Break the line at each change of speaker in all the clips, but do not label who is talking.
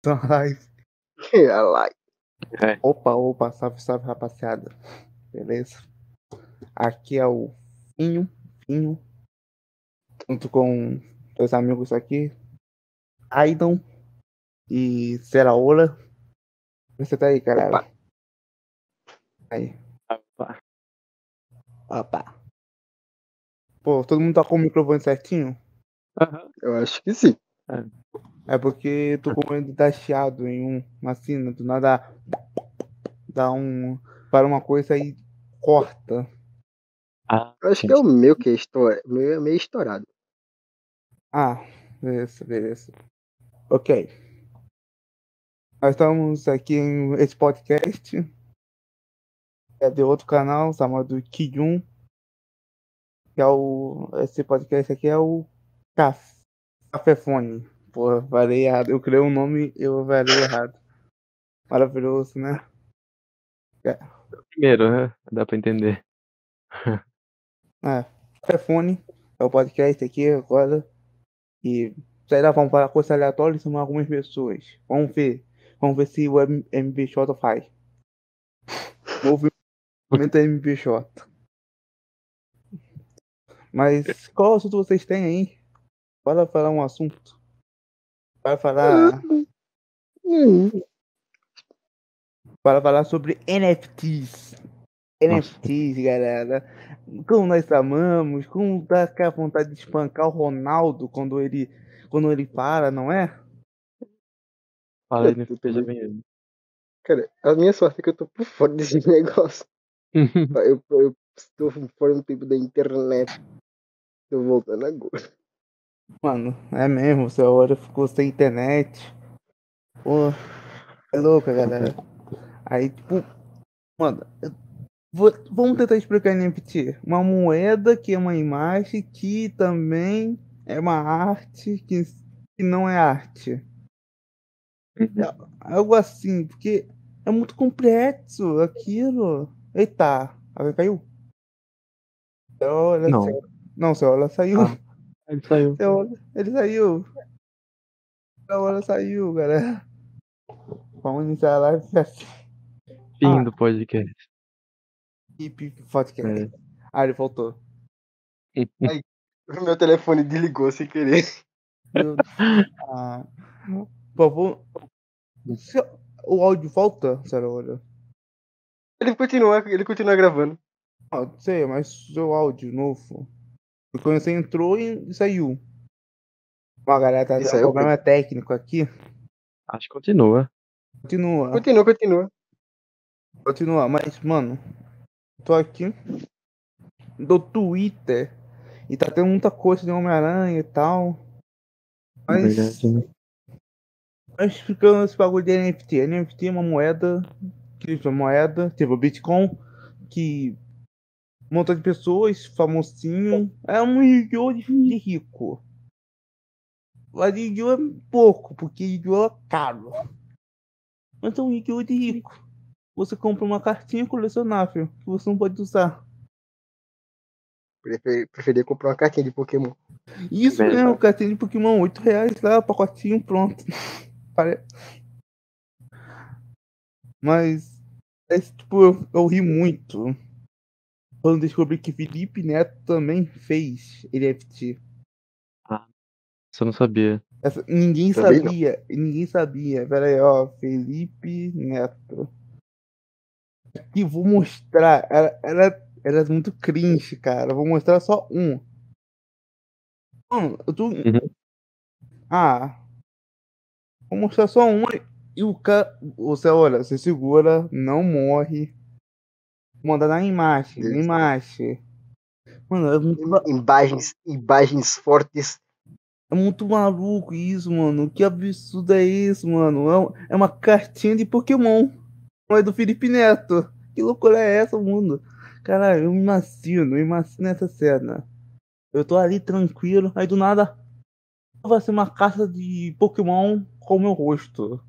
Então, live.
A live.
É.
Opa, opa, salve, salve, rapaziada. Beleza? Aqui é o Finho, Finho, junto com dois amigos aqui, Aidan e Seraola. Você tá aí, galera?
Opa.
Aí,
Opa.
opa. Pô, todo mundo tá com o microfone certinho?
Aham.
Eu acho que sim.
É porque tô com medo de dar chiado em um, uma cena, do nada dá um. para uma coisa e corta.
Ah,
Eu acho que é o meu que é, estoura, o meu é meio estourado.
Ah, beleza, beleza. Ok. Nós estamos aqui em esse podcast. É de outro canal chamado Kijun. Que é o. Esse podcast aqui é o Caf- Cafefone. Porra, falei errado. Eu criei um nome eu falei errado. Maravilhoso, né?
primeiro, né? Dá pra entender.
É, telefone é o podcast aqui agora. E sei lá, vamos falar coisa aleatória sobre algumas pessoas. Vamos ver. Vamos ver se o MBJ faz. Movimento MBJ. Mas qual assunto vocês têm aí? Bora falar um assunto. Bora falar. Para falar sobre NFTs. NFTs, galera. Como nós amamos, como dá aquela vontade de espancar o Ronaldo quando ele, quando ele para, não é?
Fala aí no FPG bem.
cara, a minha sorte é que eu tô por fora desse negócio. Eu, eu estou fora um tempo da internet. Tô voltando agora.
Mano, é mesmo, seu hora ficou sem internet. Pô, é louca, galera. Aí, tipo, mano, vou- vamos tentar explicar NFT. Uma moeda que é uma imagem que também é uma arte que, que não é arte. Algo assim, porque é muito complexo aquilo. Eita, alguém caiu?
Não.
não, seu olha saiu.
Ah. Ele saiu.
Ele saiu. Seu olho saiu, galera. Vamos iniciar a live assim.
Fim
Ah.
do podcast.
Hip podcast.
É.
Ah, ele voltou.
O meu telefone desligou sem querer.
Meu Deus. Ah, por favor. O áudio volta, sério, olha.
Ele continua, ele continua gravando.
Ah, sei, mas seu áudio novo. Porque quando você entrou e saiu. Ó, galera, tá
aí
um
eu
problema técnico aqui.
Acho que continua.
Continua.
Continua, continua.
Continua, mas, mano, tô aqui do Twitter e tá tendo muita coisa de Homem-Aranha e tal. Mas,
Verdade, né?
mas explicando esse bagulho de NFT. NFT é uma moeda, criptomoeda, tipo Bitcoin, que um montão de pessoas, famosinho, é um Yu-Gi-Oh! de rico. Mas Yu-Gi-Oh! é pouco, porque Yu-Gi-Oh! é caro. Mas é um Yu-Gi-Oh! de rico. Você compra uma cartinha colecionável que você não pode usar.
Preferi, preferia comprar uma cartinha de Pokémon.
Isso
Verdade.
mesmo, cartinha de Pokémon, 8 reais lá, pacotinho, pronto. Mas, é, tipo, eu, eu ri muito quando descobri que Felipe Neto também fez NFT.
Isso eu não sabia.
Essa- ninguém
Também não.
sabia, ninguém sabia. Pera aí, ó, Felipe Neto. Aqui, vou mostrar. Era, era, era muito cringe, cara. Vou mostrar só um. Mano, eu tô.
Uhum.
Ah. Vou mostrar só um e o cara. Você olha, você segura, não morre. Manda na imagem,
Deus.
imagem. Mano, é muito, ma-
Imagens, imagens fortes.
é muito maluco isso, mano. Que absurdo é isso, mano? É, é uma cartinha de Pokémon. Não é do Felipe Neto. Que loucura é essa, mundo? Caralho, eu me imagino, eu imagino essa cena. Eu tô ali tranquilo, aí do nada vai ser uma caça de Pokémon com o meu rosto.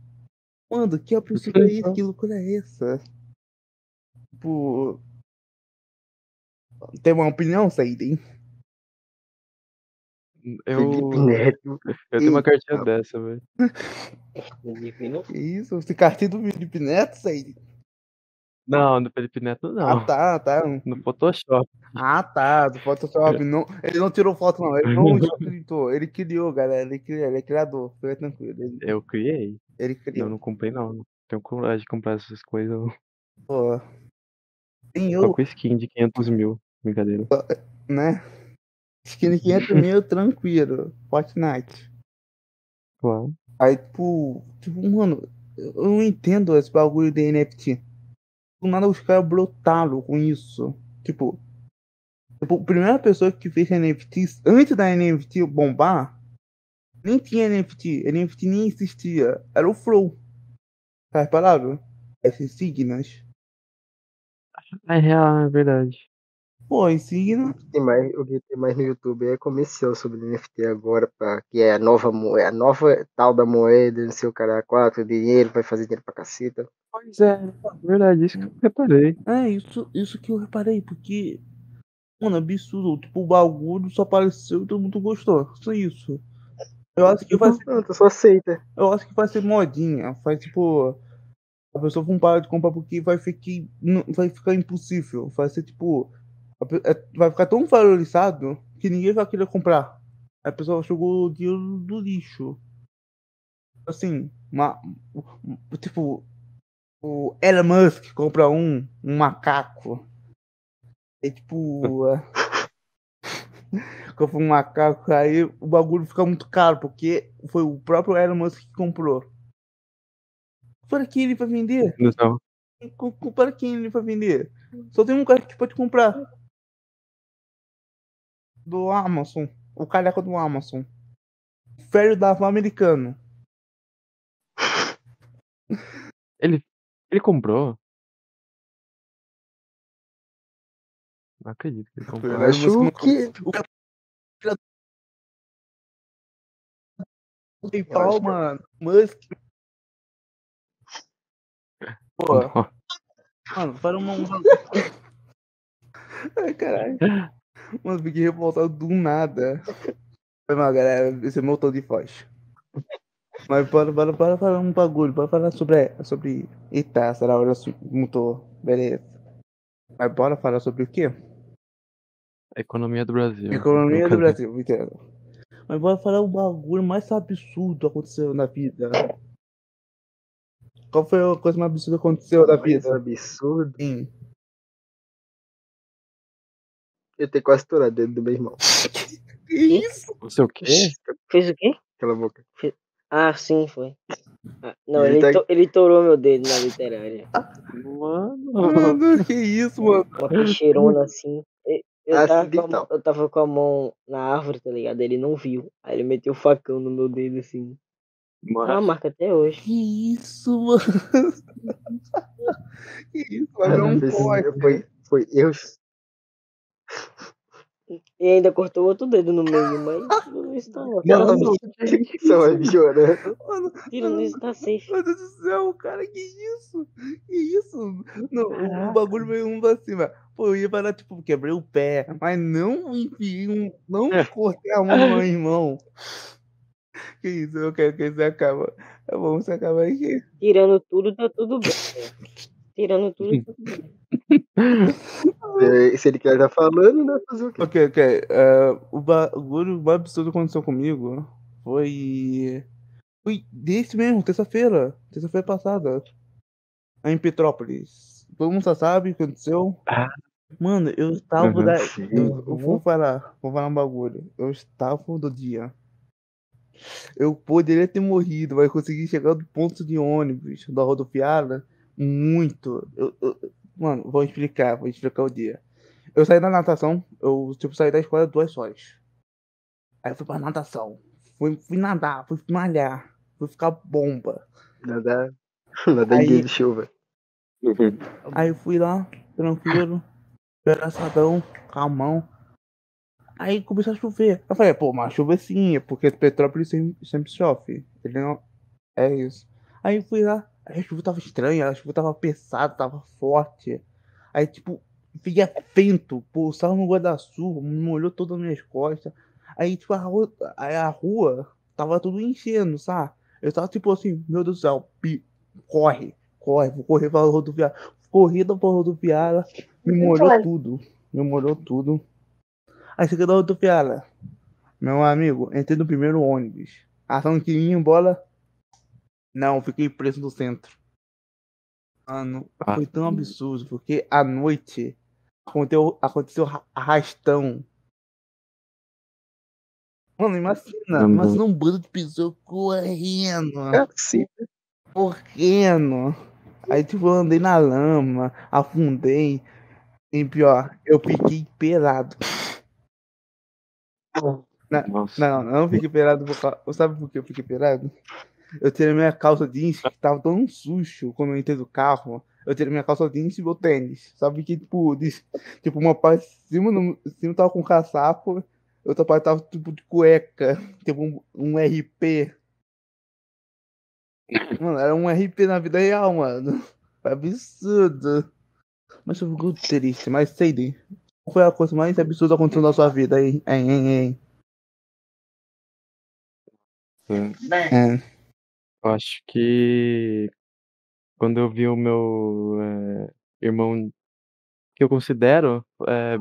Mano, que absurdo é isso? Que loucura é essa? Tipo. Tem uma opinião, Saiden?
Eu,
Felipe Neto.
eu tenho uma
Eita.
cartinha dessa, velho.
Isso? Você cartinha do Felipe Neto, Said?
Não, do Felipe Neto
Ah,
não.
tá, tá.
No Photoshop.
Ah, tá. Do Photoshop. Não, ele não tirou foto, não. Ele não escritou. Ele criou, galera. Ele, criou, ele é criador. Fica tranquilo. Ele,
Eu criei.
ele
Eu
criou.
não comprei, não. Não tenho coragem de comprar essas coisas. não.
Pô.
Só
eu,
com skin de 500 mil. Brincadeira.
né? Skin de 500 mil, tranquilo. Fortnite.
Claro.
Aí, tipo, tipo, mano, eu não entendo esse bagulho de NFT. Do nada os caras brotaram com isso. Tipo, tipo, a primeira pessoa que fez NFT, antes da NFT bombar, nem tinha NFT. NFT nem existia. Era o Flow. Tá reparado? Esses signas.
É real, é verdade.
Pô.
Tem mais, o que tem mais no YouTube é comercial sobre NFT agora, pra, que é a nova, moe- a nova tal da moeda, não sei o cara, quatro, dinheiro, vai fazer dinheiro pra caceta.
Pois é, é verdade. Isso que eu reparei.
É, isso, isso que eu reparei, porque. Mano, absurdo. Tipo, o bagulho só apareceu e todo mundo gostou. Só isso. Eu acho que vai ser,
Não, tu só aceita.
eu acho que vai ser modinha. Vai tipo. A pessoa não para de comprar porque vai ficar, vai ficar impossível. Vai ser tipo. é- Vai ficar tão valorizado que ninguém vai querer comprar. A pessoa jogou o dinheiro do lixo. Assim, uma, tipo, o Elon Musk compra um, um macaco. É tipo. é, compra um macaco, aí o bagulho fica muito caro, porque foi o próprio Elon Musk que comprou. Para quem ele vai vender?
Não.
Para quem ele vai vender? Só tem um cara que pode comprar. Do Amazon. O careca do Amazon. O velho da americano.
Ele, ele comprou? Não acredito que ele comprou.
Eu acho que.
O cara. Tem
Eu
pau,
que-
mano. Musk. Pô, mano, para uma. uma- Ai, caralho. Mano, fiquei revoltado do nada. Foi mal, galera. Esse é meu tom de voz. Mas bora, bora, bora falar um bagulho. Bora falar sobre. sobre... Eita, essa hora mutou. Beleza. Mas bora falar sobre o quê?
Economia do Brasil.
Economia do. Brasil, entendo. Mas bora falar o bagulho mais absurdo que aconteceu na vida. Qual foi a coisa mais absurda que aconteceu na
Coisa
vida?
absurdo.
Sim.
Eu tenho quase estourado dentro do meu irmão.
Que isso?
Não sei o quê?
Fez o quê?
Cala a boca.
Ah, sim, foi. Ah, não,
Ele
ele,
tá-
to- ele torou meu dedo na literária.
Mano.
Mano, que isso, mano?
Uma peixeirona assim. Eu, eu, tava a,
Acidental.
mão- eu tava com a mão na árvore, tá ligado? Ele não viu. Aí ele meteu o facão no meu dedo assim. Tá uma
Mano.
marca até hoje.
Que isso, mano? Que isso, ver um
Foi-
corte.
foi, foi eu.
E ainda cortou outro dedo no meio, mas tudo isso tá,
Não, só vai chorando.
Mano,
tirando isso tá safe.
meu Deus do céu, cara, que isso? Que isso? Não, o, o bagulho veio um pra cima. Pô, eu ia parar, tipo, quebrei o pé, mas não enfiei um. Não
É.
cortei a mão meu irmão. Que isso, eu quero que isso acabe. É bom, você acabar aqui.
Tirando tudo, tá tudo bem. Tirando tudo, tá tudo bem.
Se ele quer tá falando, né? Fazer o quê?
Ok, ok. é, o bagulho mais absurdo que aconteceu comigo foi. Foi desse mesmo, terça-feira. Terça-feira passada. Em Petrópolis. Todo mundo já sabe o que aconteceu.
Ah.
Mano, eu estava
Uhum,
da. Eu, eu vou falar, vou falar um bagulho. Eu estava do dia. Eu poderia ter morrido, mas consegui chegar do ponto de ônibus da rodoviária muito. Eu- eu- mano, vou explicar, vou explicar o dia. Eu saí da natação, eu tipo saí da escola duas horas. Aí eu fui pra natação. Fui, fui nadar, fui malhar, fui ficar bomba.
Nada, nada
Aí-
em dia de chuva.
Aí eu fui lá, tranquilo, pedaçadão, calmão. Aí começou a chover. Eu falei, pô, mas chuva sim, é porque Petrópolis sempre, sempre chove. Ele não. É isso. Aí fui lá, aí a chuva tava estranha, a chuva tava pesada, tava forte. Aí, tipo, fiquei vento, pô, estava no guarda-chuva, me molhou todas as minhas costas. Aí, tipo, a rua, a rua tava tudo enchendo, sabe? Eu tava tipo assim, meu Deus do céu, pi, corre, corre, vou correr pra rodoviária. Corrida pra rodoviária, me molhou tudo. Me molhou tudo. Aí cheguei da rodoviária. Meu amigo, entrei no primeiro ônibus. Achando que ia embora. Não, fiquei preso no centro. Mano,
Ah.
foi tão absurdo, porque à noite aconteceu, aconteceu ra- arrastão. Mano, imagina,
Uhum.
imagina um bando de pessoas correndo,
É assim.
correndo. Aí, tipo, eu andei na lama, afundei. E pior, eu fiquei pelado.
Nossa.
Não, eu não fiquei pelado por. Sabe por que eu fiquei pelado? Eu tirei minha calça jeans, que tava tão sujo quando eu entrei do carro. Eu tirei minha calça jeans e meu tênis. Sabe que, tipo, de- tipo uma parte de cima, no, cima tava com casaco, outra parte tava tipo de cueca, tipo um, um RP. Mano, era um RP na vida real, mano. Absurdo. Mas eu fico triste, mas sei de. Qual foi a coisa mais absurda que aconteceu na sua vida aí? Hein, hein, hein? É.
Eu acho que quando eu vi o meu eh, irmão, que eu considero eh,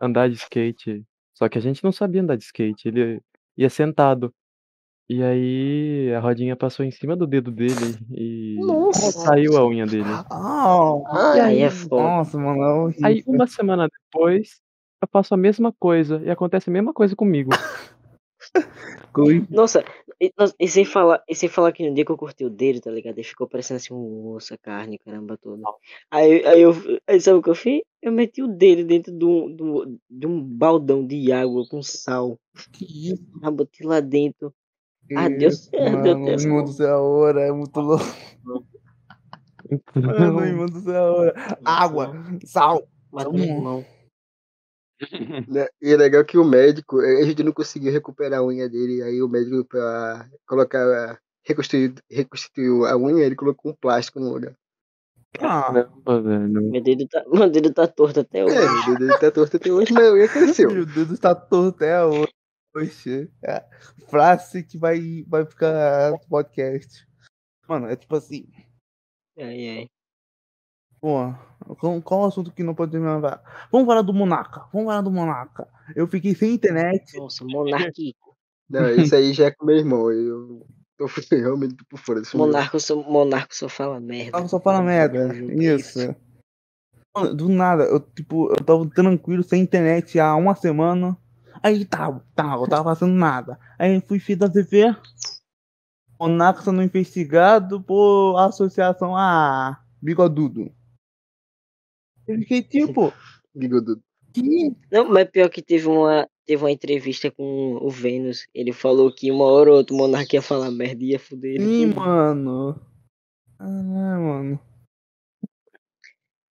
andar de skate, só que a gente não sabia andar de skate, ele ia sentado. E aí a rodinha passou em cima do dedo dele e
Nossa.
saiu a unha dele.
Ah,
Ai,
Aí é foda.
nossa, mano, é horrível.
Aí uma semana depois eu faço a mesma coisa e acontece a mesma coisa comigo.
Nossa, e, e sem falar, e sem falar que no dia que eu cortei o dedo, tá ligado? Ele ficou parecendo assim um osso, a carne, caramba toda. Aí, aí eu, aí sabe o que eu fiz? Eu meti o dedo dentro de um, do- de um baldão de água com sal.
Que isso,
Já botei lá dentro. Ah, deu certo, deu
mano,
certo.
irmão do céu, hora, é muito louco. Mano, irmão do céu, hora. Água, sal.
Meu.
Né? E é legal que o médico, a gente não conseguiu recuperar a unha dele, aí o médico pra colocar, reconstruir, reconstituiu a unha, ele colocou um plástico no lugar.
Ah,
Caramba, velho.
Meu dedo tá, meu dedo tá torto até hoje.
É, o dedo tá torto até hoje, mas a unha cresceu.
meu Deus, está torto até hoje. Poxa, é, frase que vai, vai ficar no podcast. Mano, é tipo assim,
Ai, ai.
pô, qual, qual o assunto que não pode me levar? Vamos falar do Monarca, vamos falar do Monarca. Eu fiquei sem internet.
Nossa, monarquico.
Não, isso aí já é com meu irmão, eu tô realmente por fora desse.
Monarco só, monarco só fala merda.
Ela só fala merda. Isso. Mano, do nada, eu tipo, eu tava tranquilo, sem internet há uma semana. Aí tá, tá, eu tava fazendo nada. Aí fui filho da TV. Monarca sendo investigado por associação a Bigodudo. Eu fiquei tipo,
Bigodudo.
que
Não, mas pior que teve uma, teve uma entrevista com o Vênus. Ele falou que uma hora ou outra o monarca ia falar merda e ia fuder ele.
Sim, mano. Ah, mano.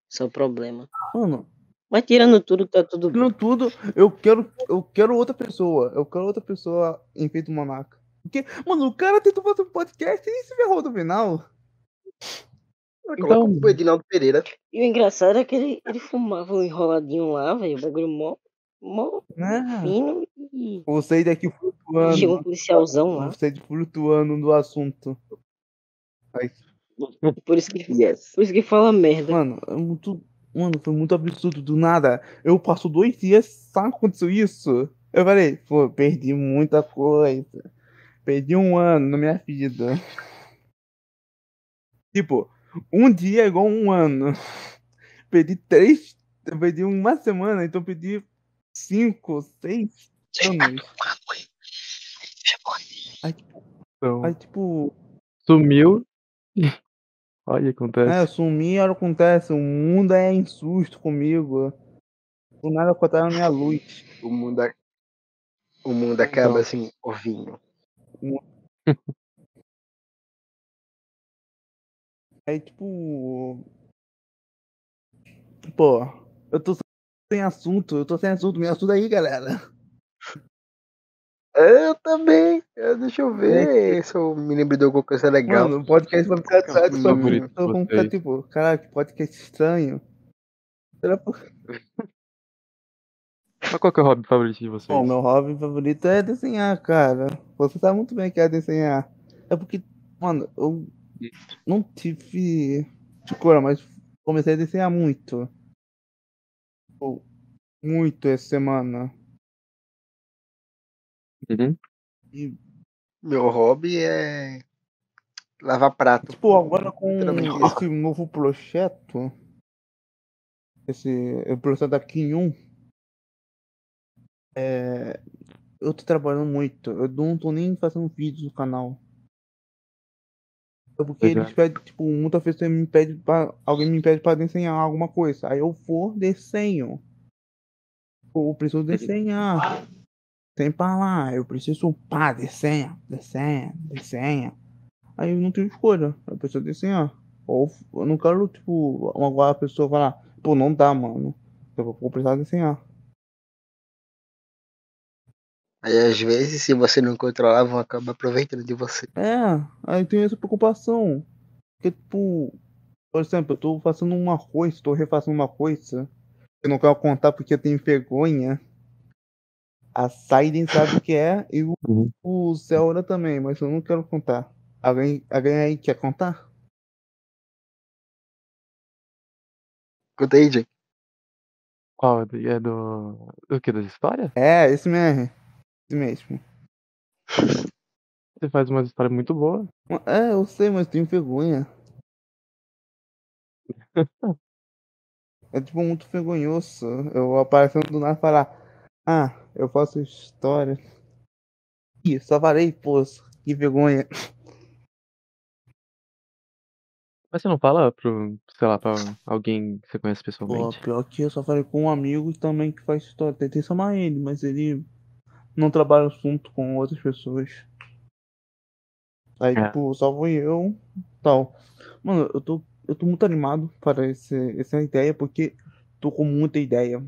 Só problema.
Mano,
Mas tirando tudo, tá tudo bem.
tirando tudo, eu quero, eu quero outra pessoa. Eu quero outra pessoa em feito monarca. Porque, mano, o cara tentou fazer um podcast e se ferrou no final.
Colocou o Edinaldo Pereira.
E o engraçado é que ele, ele fumava um enroladinho lá, velho. O bagulho mó, mó
Né?
fino e
Você daqui
chegou
flutuando.
um policialzão lá.
Você flutuando no assunto. Aí,
Por isso que, por isso que fala merda.
mano, é muito. Mano, foi muito absurdo. Do nada. Eu passo dois dias, sabe o que aconteceu isso? Eu falei, pô, perdi muita coisa. Perdi um ano na minha vida. Tipo, um dia é igual um ano. Perdi três. Eu perdi uma semana, então perdi cinco, seis anos.
Então,
Aí, tipo,
sumiu. Olha o que
É, eu
acontece.
sumi, olha o que acontece. O mundo é em susto comigo. Do nada cortaram minha luz.
O mundo, a- o mundo acaba assim, ovinho.
Aí, tipo. Pô, eu tô sem assunto, eu tô sem assunto. Me ajuda aí, galera.
Eu também. É, Deixa eu ver se eu me lembro de alguma coisa legal.
Mano, o podcast vai ficar chato. Só
de
vamos ficar tipo, caralho, que podcast estranho. Será por...
Mas qual que é o hobby favorito de vocês?
Bom, meu hobby favorito é desenhar, cara. Você sabe muito bem que é desenhar. É porque, mano, eu não tive escola, mas comecei a desenhar muito. Muito essa semana.
Uhum.
E,
Meu hobby é lavar prato.
tipo, agora com esse novo projeto, esse projeto da Kim 1, é, eu tô trabalhando muito. Eu não tô nem fazendo vídeos no canal. É porque
é.
eles pedem, tipo, muitas vezes me pede pra, alguém me pede pra desenhar alguma coisa. Aí eu vou, desenho. Pô, Eu preciso desenhar. Tem pra lá, eu preciso, pá, desenha, desenha, desenha. Aí eu não tenho escolha, eu preciso desenhar. Ou eu não quero, tipo, agora a pessoa falar, pô, não dá, mano. Eu vou precisar desenhar.
Aí às vezes, se você não controlar, vão acabar aproveitando de você.
É, aí tem essa preocupação. Porque, tipo, por exemplo, eu tô fazendo uma coisa, tô refazendo uma coisa. Eu não quero contar porque eu tenho vergonha. A Saiden sabe o que é e o,
Uhum.
o Zelda também, mas eu não quero contar. Alguém, alguém aí quer contar?
Conta aí, Jay.
Qual? É do. Do que? Das histórias?
É, esse mesmo. Esse mesmo.
Você faz uma história muito boa.
É, eu sei, mas tenho vergonha. É tipo muito vergonhoso. Eu aparecendo do nada e falar, ah, eu faço história. Ih, só falei, pô, que vergonha.
Mas você não fala pro, sei lá, pra alguém que você conhece
Pô,
pessoalmente?
pior que eu só falei com um amigo também que faz história. Tentei chamar ele, mas ele não trabalha junto com outras pessoas. Aí,
É.
tipo, só vou eu tal. Mano, eu tô, eu tô muito animado para esse, essa ideia, porque tô com muita ideia.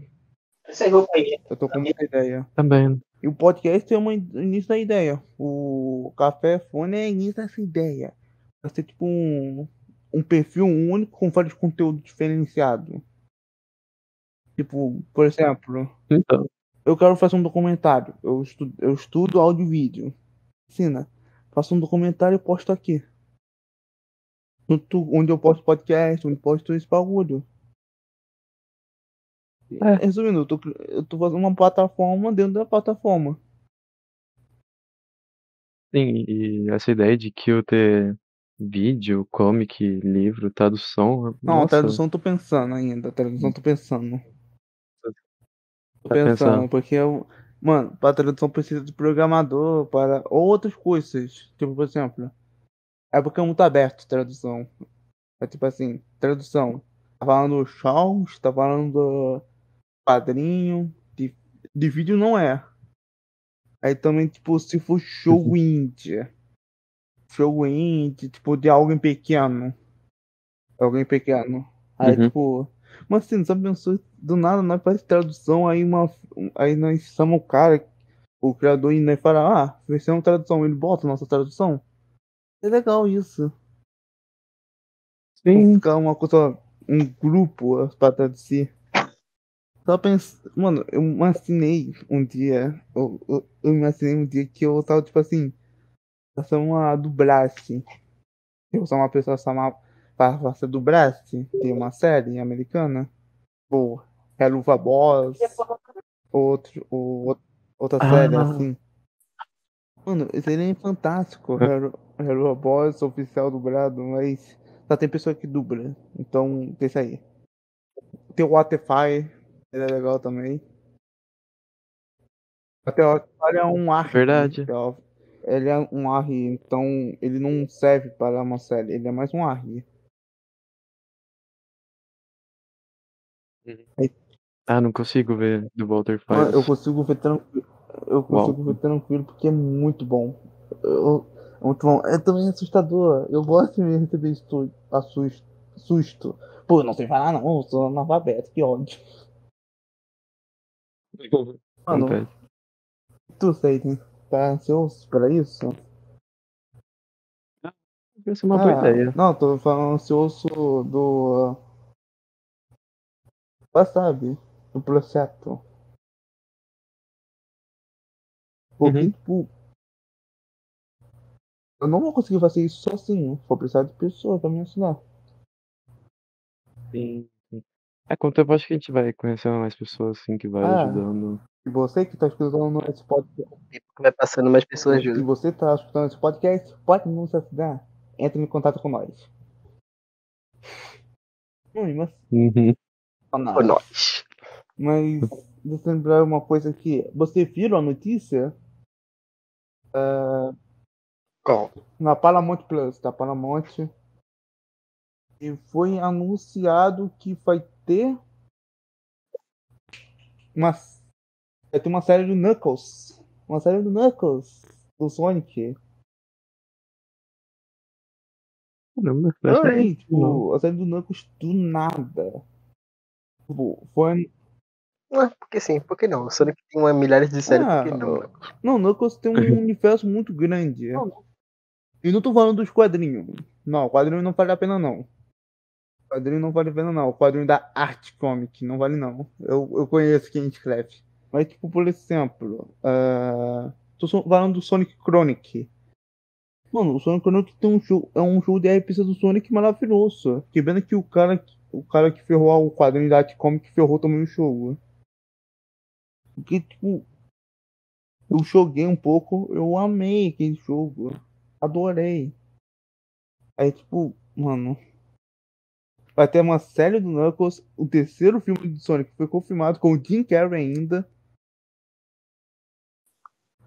Essa roupa aí.
Eu tô com muita ideia.
Também.
E o podcast é um início da ideia. O Café Fone é início dessa ideia. Vai ser tipo um, um perfil único com vários conteúdos diferenciados. Tipo, por exemplo,
Então.
eu quero fazer um documentário. Eu estudo, eu estudo áudio e vídeo. Ensina. Faço um documentário e posto aqui. No tu- Onde eu posto podcast, onde eu posto esse bagulho.
É.
Resumindo, eu tô, eu tô fazendo uma plataforma dentro da plataforma.
Sim, e essa ideia de que eu ter vídeo, comic, livro, tradução.
Não, a
nossa,
tradução eu tô pensando ainda. Tradução eu tô pensando. Tô
Tá
pensando,
pensando.
porque eu. Mano, pra tradução precisa de programador, para outras coisas. Tipo, por exemplo. É porque é muito aberto tradução. É tipo assim, tradução. Tá falando shows, tá falando padrinho. De, de vídeo não é. Aí também, tipo, se for show indie. Show indie, tipo, de alguém pequeno. Alguém pequeno. Aí,
Uhum.
tipo. Mas assim, só pensou, do nada nós faz tradução, aí uma. Aí nós chamamos o cara, o criador, e nós fala, ah, vai ser uma tradução, ele bota a nossa tradução. É legal isso.
Sim,
ficar uma coisa, um grupo pra traduzir. Só pensa, mano, eu me assinei um dia, eu, eu, eu me assinei um dia que eu tava tipo assim, fazer uma dublagem. Eu sou uma pessoa chamada para fazer dublagem de uma série americana. Ou Helluva Boss, outro, ou, outra série
Ah.
assim. Mano, seria é fantástico. Hello- Helluva Boss, oficial dublado, mas só tem pessoa que dubla. Então, deixa aí. Tem o Waterfire, ele é legal também. Até o Waterfire é um ARG.
Verdade.
Ele é um ARG, então ele não serve para uma série, ele é mais um ARG.
Ah, não consigo ver do Walter Fires.
eu consigo ver tranquilo. Eu consigo ver tranquilo porque é muito bom. Eu- é muito bom. É também assustador. Eu gosto de receber assusto, susto. Pô, não sei falar não, eu sou analfabeto, que ódio. Mano,
Acontece.
tu sei? Tá ansioso pra isso?
Vai ser uma boa
Ah,
ideia.
Não, tô falando ansioso do. Ah, sabe? Do projeto. Porque,
Uhum.
tipo. Eu não vou conseguir fazer isso sozinho. Vou precisar de pessoas pra me ensinar.
Sim. É, com o tempo acho que a gente vai conhecendo mais pessoas assim que vai
Ah.
ajudando.
E você que tá escutando esse podcast.
Que vai passando, mais pessoas
Se
ajudam.
você tá escutando esse podcast, pode nos ajudar. Entre em contato com nós. Hum, mas.
Uhum.
Por nós.
Mas deixa eu lembrar uma coisa aqui. Você viu a notícia?
Qual?
Na Paramount Plus, tá? Paramount. E foi anunciado que vai ter uma, vai ter uma série do Knuckles. Uma série do Knuckles. Do Sonic.
Caramba,
Ah, é?
aí,
tipo, a série do Knuckles do nada. Tipo, foi
Ah, porque sim, por que não? O Sonic tem uma milhares de séries,
Ah,
por que não?
Não, Knuckles tem um universo muito grande. E não tô falando dos quadrinhos. Não, o quadrinho não vale a pena não. Quadrinho não vale pena não. O quadrinho da Art Comic não vale não. Eu, eu conheço quem escreve. Mas tipo, por exemplo, ah, tô falando do Sonic Chronic. Mano, o Sonic Chronic tem um jogo, é um jogo de RPG do Sonic maravilhoso. Que pena que o cara, o cara que ferrou o quadrinho da Art Comic ferrou também o jogo. Porque, tipo, eu joguei um pouco, eu amei aquele jogo. Adorei. Aí, tipo, mano. Vai ter uma série do Knuckles. O terceiro filme do Sonic foi confirmado com o Jim Carrey ainda.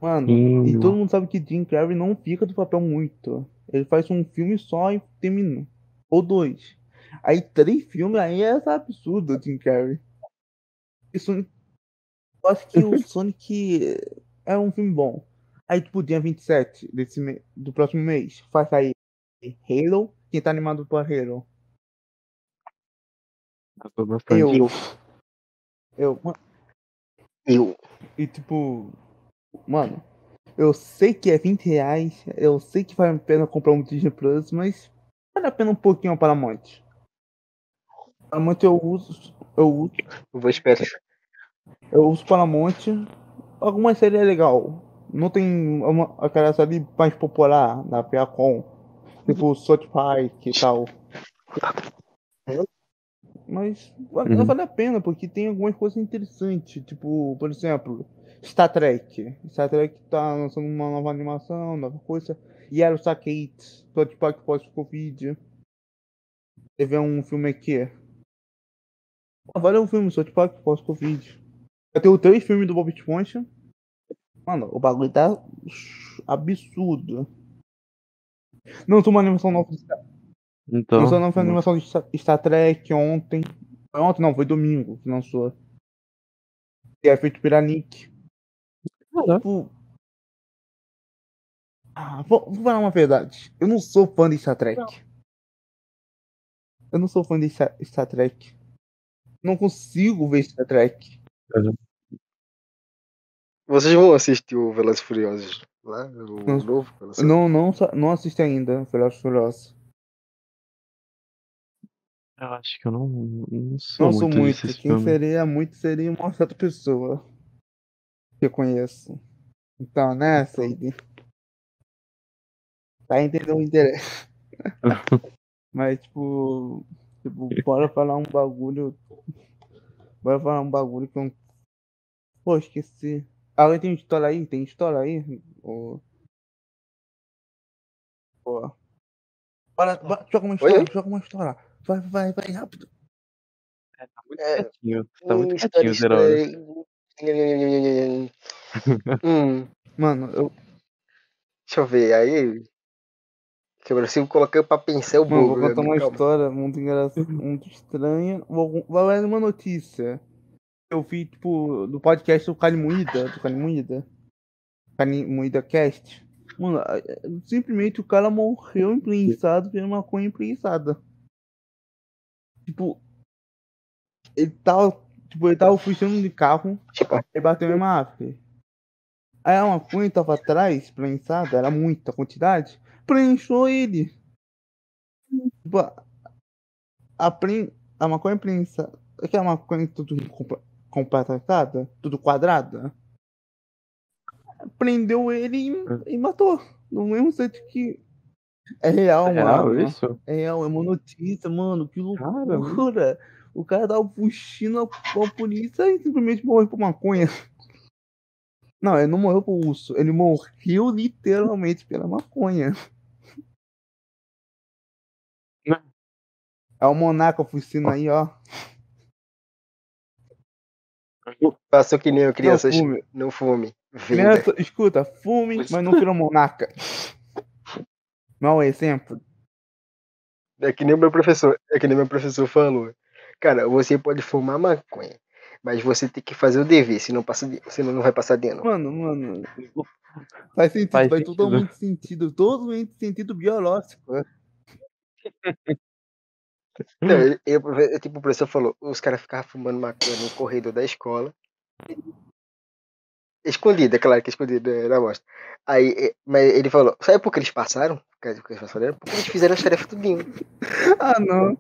Mano, e
Hum.
todo mundo sabe que Jim Carrey não fica do papel muito. Ele faz um filme só e termina. Ou dois. Aí três filmes aí é absurdo, Jim Carrey. E Sonic... Eu acho que o Sonic é um filme bom. Aí, tipo, dia 27 desse me... do próximo mês, faz sair Halo. Quem tá animado pra Halo?
Bastante.
Eu. Eu.
Eu.
E tipo. Mano, eu sei que é 20 reais. Eu sei que vale a pena comprar um Disney Plus, mas vale a pena um pouquinho a Paramount. Paramount eu uso. Eu uso.
Eu vou esperar.
Eu uso Paramount. Alguma série é legal. Não tem uma, aquela série mais popular da Viacom. Tipo South Park e tal. Mas
Uhum.
vale a pena, porque tem algumas coisas interessantes. Tipo, por exemplo, Star Trek. Star Trek tá lançando uma nova animação, nova coisa. Yellow Sakate, South Park pós-Covid. Teve um filme aqui. Ah, Vale um filme, South Park pós-Covid. Ter o três filmes do Bob Esponja. Mano, o bagulho tá absurdo. Não, uma animação nova de Star
Então.
Lançou a nova animação de Star- Trek ontem. Foi Ontem não, foi domingo que lançou. Que é feito pela Nick.
Caraca.
Tipo. Ah, vou, vou falar uma verdade. Eu não sou fã de Star Trek. Eu não sou fã de Star, Star Trek. Não consigo ver Star Trek.
Vocês vão assistir o Velozes e Furiosos lá? O
Não.
novo? que lançou?
Não, não, não assisti ainda, Velozes e Furiosos.
Eu acho que eu não, não sou
Não sou
muito
muito.
desses
Quem
filmes.
seria muito seria uma certa pessoa que eu conheço. Então, né, Seide? Vai entender o interesse. Mas, tipo, tipo, bora falar um bagulho. Bora falar um bagulho que eu. Pô, esqueci. Alguém tem história aí? Tem história aí? Ô. Pô. Bora, bora, joga uma história,
Oi?
joga uma história. Vai, vai, vai, rápido.
Tá muito
É,
quietinho. Tá muito quietinho,
estranha. Hum,
Mano, eu,
deixa eu ver. Aí. Que eu consigo colocar pra pensar o bobo.
vou contar
né?
uma
Calma.
história muito engraçada, muito estranha. Vou- Vai ver uma notícia. Eu vi, tipo, do podcast do Carne Moída, do Carne Moída. Carne Moída Cast. Mano, é- é- simplesmente o cara morreu imprensado pela maconha imprensada. Tipo, ele tava, tipo, ele tava fugindo de carro
Tipo,
e bateu em uma árvore. Aí a maconha tava atrás, prensada, era muita quantidade, prensou ele. Tipo, a, pren, a maconha prensada, aquela maconha tudo compa- compactada, tudo quadrada. prendeu ele e, e matou. Do mesmo jeito que. É real,
É real
mano.
isso?
É real, é uma notícia, mano. Que
Cara,
loucura. O cara tava puxando a, a polícia e simplesmente morreu por maconha. Não, ele não morreu por urso. Ele morreu literalmente pela maconha.
Não.
É o Monaco oficina aí, ó.
Passou que nem eu, crianças.
Não fume.
Não fume.
Criança, escuta, fume, mas não vira monaca. Mau exemplo.
É que nem o meu professor, é que nem meu professor falou. Cara, você pode fumar maconha, mas você tem que fazer o dever, senão, passa de, senão não vai passar de ano.
Mano, mano. Faz sentido,
Faz
faz,
sentido.
totalmente sentido. Totalmente sentido biológico. né?
Não, ele- é tipo, o professor falou, os caras ficavam fumando maconha no corredor da escola. Escondida, claro que escondida na mostra. Aí, eh, mas ele falou, sabe por que eles passaram? Por causa do que eles passaram? Porque eles fizeram as tarefas tudinho.
Ah, não.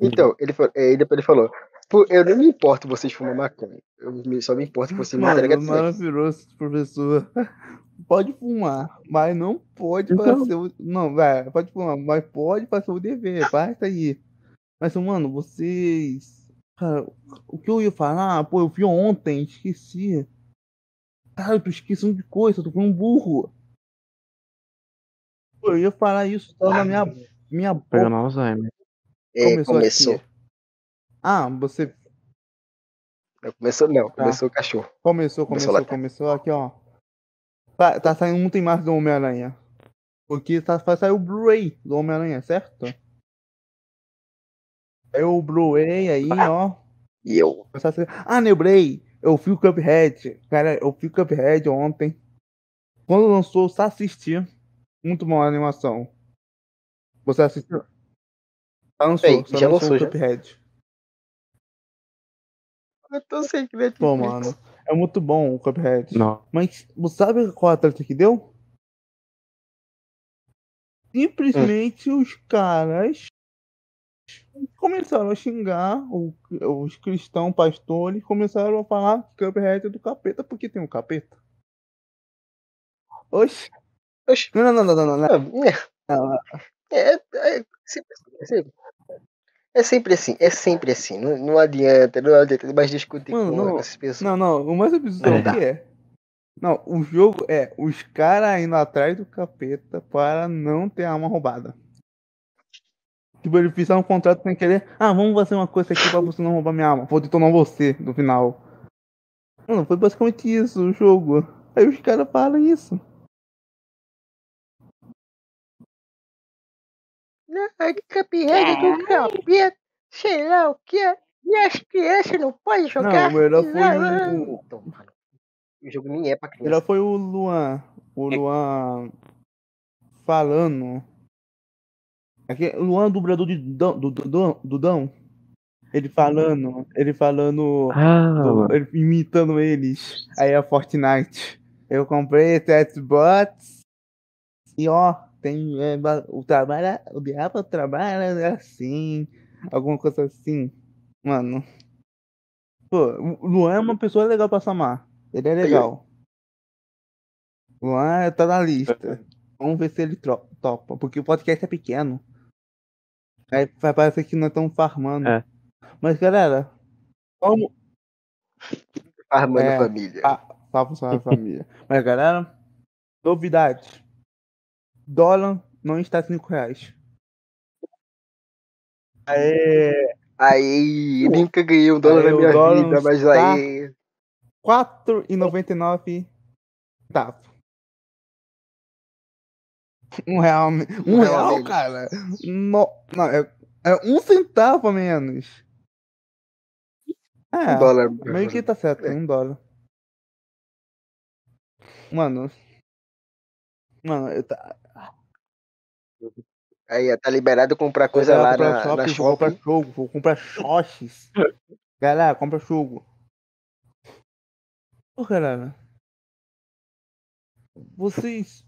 Então, ele, falou, eh, depois ele falou, "Pô, eu não me importo vocês fumam maconha. Eu me- só me importo que vocês me entregam a tarefa."
maravilhoso professor. Pode fumar, mas não pode
Então.
fazer o. Não, vai, pode fumar, mas pode fazer o dever, basta aí. Mas, mano, vocês. Cara, o que eu ia falar? Pô, eu vi ontem, esqueci. Cara, eu tô esquecendo de coisa, eu tô com um burro. Pô, eu ia falar isso, tava na minha, minha boca.
Pegando Alzheimer.
É,
Começou,
começou.
Ah, você
Não, começou não,
Tá.
começou o cachorro.
Começou,
Começou
começou, começou aqui, ó. Tá, tá saindo muito em março do Homem-Aranha. Porque tá, vai sair o Blu-ray do Homem-Aranha, certo? É o Blu-ray aí, ó.
E eu,
Ah, lembrei! Eu fui o Cuphead. Cara, eu fui o Cuphead ontem. Quando lançou, eu só assisti. Muito boa a animação. Você assistiu? Já lançou,
Ei,
só
já
lançou
lançou,
o
já?
Cuphead.
eu tô sem Netflix.
Pô, mano. É muito bom o Cuphead.
Não.
Mas você sabe qual a treta que deu? Simplesmente os caras começaram a xingar o- os cristãos pastores, começaram a falar que Cuphead é do capeta porque tem um capeta. Oxe.
Oxe.
Não, não, não, não, não, não.
Ah, É, é, é sempre assim, é sempre, é sempre assim, é sempre assim. Não, não adianta, não adianta mais discutir
Mano,
com
não.
essas pessoas.
Não, não, o mais absurdo é que é? Não, o jogo é os caras indo atrás do capeta para não ter arma roubada. Tipo, eles fizeram um contrato sem querer. Ah, vamos fazer uma coisa aqui pra você não roubar minha arma. Vou detonar você no final. Mano, foi basicamente isso o jogo. Aí os caras falam isso.
Ai, que Cuphead do capeta, sei lá o que é. E as crianças não podem jogar.
Não, o melhor foi o.
Então, mano, o jogo nem é pra
o
criança.
melhor foi o Luan. O Luan falando. Aqui, o Luan, dublador de Dudão, do Dudão, Dudão. Ele falando. Ele falando.
Ah,
do- ele imitando eles. Aí a Fortnite. Eu comprei esse Xbox. E ó, tem. é, o trabalho. O diabo trabalha assim. Alguma coisa assim. Mano. Pô, o Luan é uma pessoa legal pra samar. Ele é legal. Luan tá na lista. Vamos ver se ele topa. Porque o podcast é pequeno. Aí vai parecer que não estão farmando.
É.
Mas galera, como.
Armando
É.
família.
Ah, Salve sua família. Mas galera, novidade. Dólar não está 5 reais. É
Aí, nunca ganhei um dólar
Aí
na minha
dólar
vida, mas aí.
4,99 centavos. Um real. Um,
Um real
real, cara? No, não, é, é um centavo a menos. É,
Um dólar.
meio que tá certo,
É.
um dólar. Mano. Mano, eu tá.
Aí, tá liberado comprar coisa lá
comprar
na, na
shopping, vou comprar
shopping.
jogo, vou comprar shots. galera, compra jogo. Ô, galera. Vocês.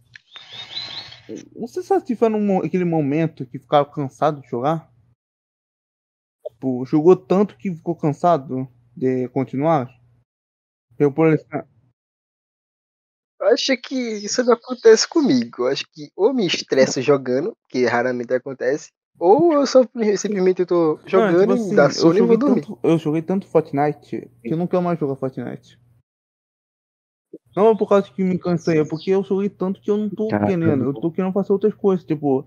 Vocês já tiveram um mo- aquele momento que ficaram cansados de jogar? Tipo, jogou tanto que ficou cansado de continuar? Eu, por exemplo.
Acho que isso não acontece comigo. Acho que ou me estresso jogando, que raramente acontece, ou eu só simplesmente eu tô jogando
Não,
e
tipo
dá
assim,
sono
eu
e vou dormir.
tanto, eu joguei tanto Fortnite que eu não quero mais jogar Fortnite. Não é por causa que me cansei, é porque eu joguei tanto que eu não tô
Caraca.
querendo. Eu tô querendo fazer outras coisas, tipo.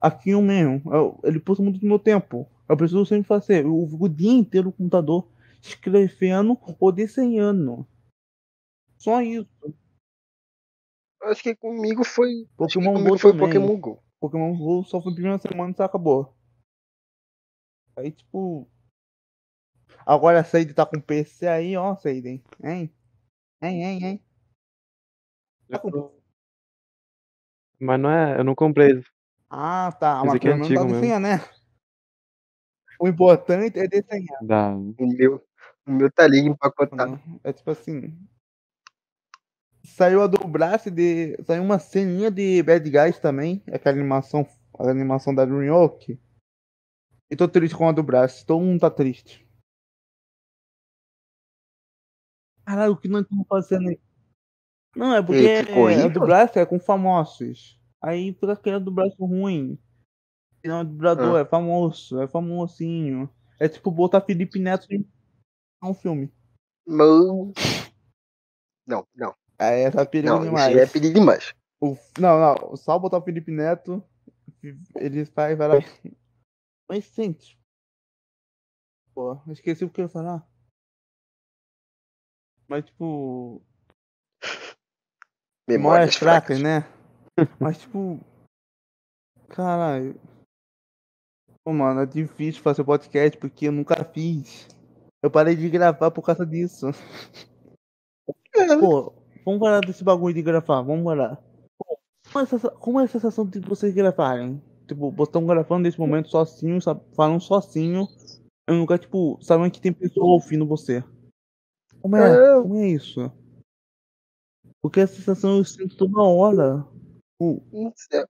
Aqui eu mesmo. eu- ele pôs muito do meu tempo. Eu preciso sempre fazer. Eu fico o dia inteiro no computador escrevendo ou desenhando. Só isso.
Acho que comigo foi.
Pokémon
comigo
Go
foi
também.
Pokémon Go.
Pokémon Go só foi a primeira semana e só acabou. Aí, tipo. Agora a Seiden tá com PC aí, ó, Seiden. Hein? Hein, hein, hein? Tá com-
Mas não é, eu não comprei.
Ah, tá.
Esse
Mas
aqui é
tá
antigo mesmo.
né? O importante é desenhar.
Da...
O meu, o meu tá ali empacotado.
mano. É tipo assim. Saiu a do braço de. Saiu uma ceninha de Bad Guys também. Aquela animação. A animação da Dreamwalk. E tô triste com a do braço. Todo mundo tá triste. Caralho, o que nós estamos fazendo aí? Não, é porque
ficou
a do braço é com famosos. Aí fica aquele do braço ruim. Não, o dublador
Ah.
é famoso, é famosinho. É tipo botar Felipe Neto em um filme.
Mano. Não, não.
Aí tá perigo
Não,
demais.
é pedir demais.
O- não, não, só botar o Felipe Neto, ele vai, vai lá. Mas sente. Pô, esqueci o que eu ia falar. Mas tipo. Memórias fracas,
fracas.
né? Mas tipo. Caralho. Pô, mano, é difícil fazer podcast porque eu nunca fiz. Eu parei de gravar por causa disso. Pô, vamos parar desse bagulho de gravar, vamos parar. Pô, Como é, como é a sensação de vocês gravarem? Tipo, vocês estão gravando nesse momento sozinho, sabe, falando sozinho. Eu nunca, tipo, sabendo que tem pessoa ouvindo você. Como é?
É.
Como é isso? Porque a sensação eu sinto toda hora.
É